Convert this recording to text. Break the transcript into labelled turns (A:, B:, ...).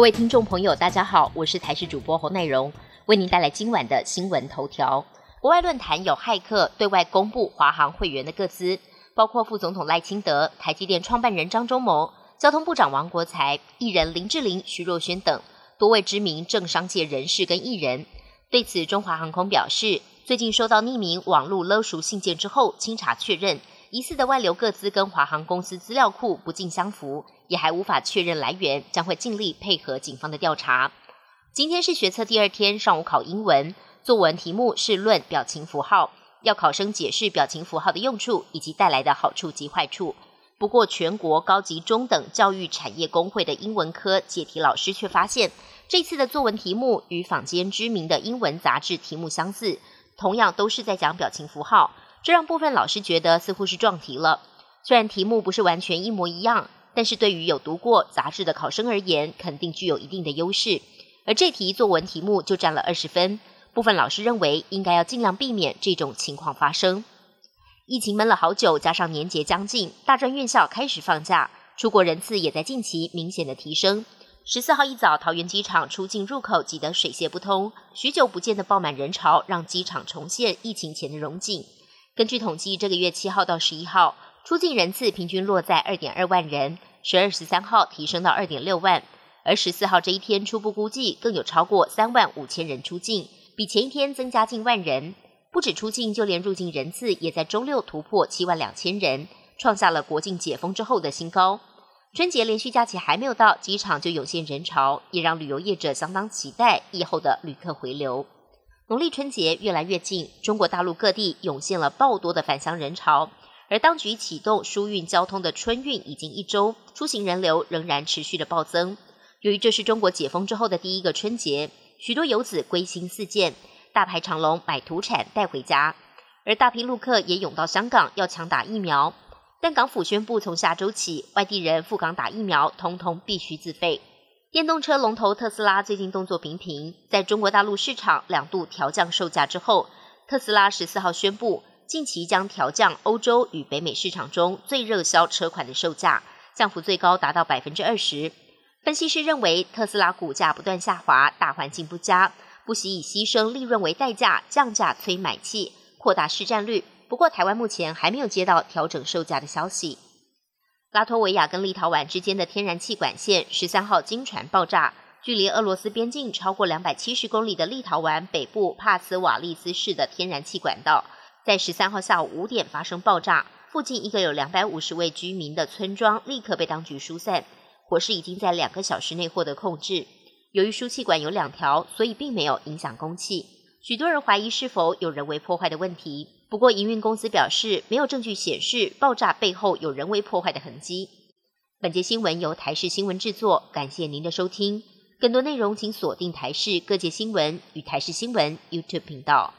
A: 各位听众朋友，大家好，我是台视主播侯乃荣，为您带来今晚的新闻头条。国外论坛有骇客对外公布华航会员的个资，包括副总统赖清德、台积电创办人张忠谋、交通部长王国才、艺人林志玲、徐若瑄等多位知名政商界人士跟艺人。对此，中华航空表示，最近收到匿名网络勒赎信件之后，清查确认。疑似的外流各资跟华航公司资料库不尽相符，也还无法确认来源，将会尽力配合警方的调查。今天是学测第二天，上午考英文作文题目是论表情符号，要考生解释表情符号的用处以及带来的好处及坏处。不过，全国高级中等教育产业工会的英文科解题老师却发现，这次的作文题目与坊间知名的英文杂志题目相似，同样都是在讲表情符号。这让部分老师觉得似乎是撞题了。虽然题目不是完全一模一样，但是对于有读过杂志的考生而言，肯定具有一定的优势。而这题作文题目就占了二十分。部分老师认为，应该要尽量避免这种情况发生。疫情闷了好久，加上年节将近，大专院校开始放假，出国人次也在近期明显的提升。十四号一早，桃园机场出境入口挤得水泄不通，许久不见的爆满人潮，让机场重现疫情前的荣景。根据统计，这个月七号到十一号出境人次平均落在二点二万人，十二十三号提升到二点六万，而十四号这一天初步估计更有超过三万五千人出境，比前一天增加近万人。不止出境，就连入境人次也在周六突破七万两千人，创下了国境解封之后的新高。春节连续假期还没有到，机场就涌现人潮，也让旅游业者相当期待以后的旅客回流。农历春节越来越近，中国大陆各地涌现了爆多的返乡人潮，而当局启动疏运交通的春运已经一周，出行人流仍然持续的暴增。由于这是中国解封之后的第一个春节，许多游子归心似箭，大排长龙买土产带回家，而大批陆客也涌到香港要抢打疫苗，但港府宣布从下周起，外地人赴港打疫苗，通通必须自费。电动车龙头特斯拉最近动作频频，在中国大陆市场两度调降售价之后，特斯拉十四号宣布，近期将调降欧洲与北美市场中最热销车款的售价，降幅最高达到百分之二十。分析师认为，特斯拉股价不断下滑，大环境不佳，不惜以牺牲利润为代价降价催买气，扩大市占率。不过，台湾目前还没有接到调整售价的消息。拉脱维亚跟立陶宛之间的天然气管线十三号经传爆炸，距离俄罗斯边境超过两百七十公里的立陶宛北部帕斯瓦利斯市的天然气管道，在十三号下午五点发生爆炸，附近一个有两百五十位居民的村庄立刻被当局疏散，火势已经在两个小时内获得控制。由于输气管有两条，所以并没有影响供气。许多人怀疑是否有人为破坏的问题。不过，营运公司表示，没有证据显示爆炸背后有人为破坏的痕迹。本节新闻由台视新闻制作，感谢您的收听。更多内容请锁定台视各界新闻与台视新闻 YouTube 频道。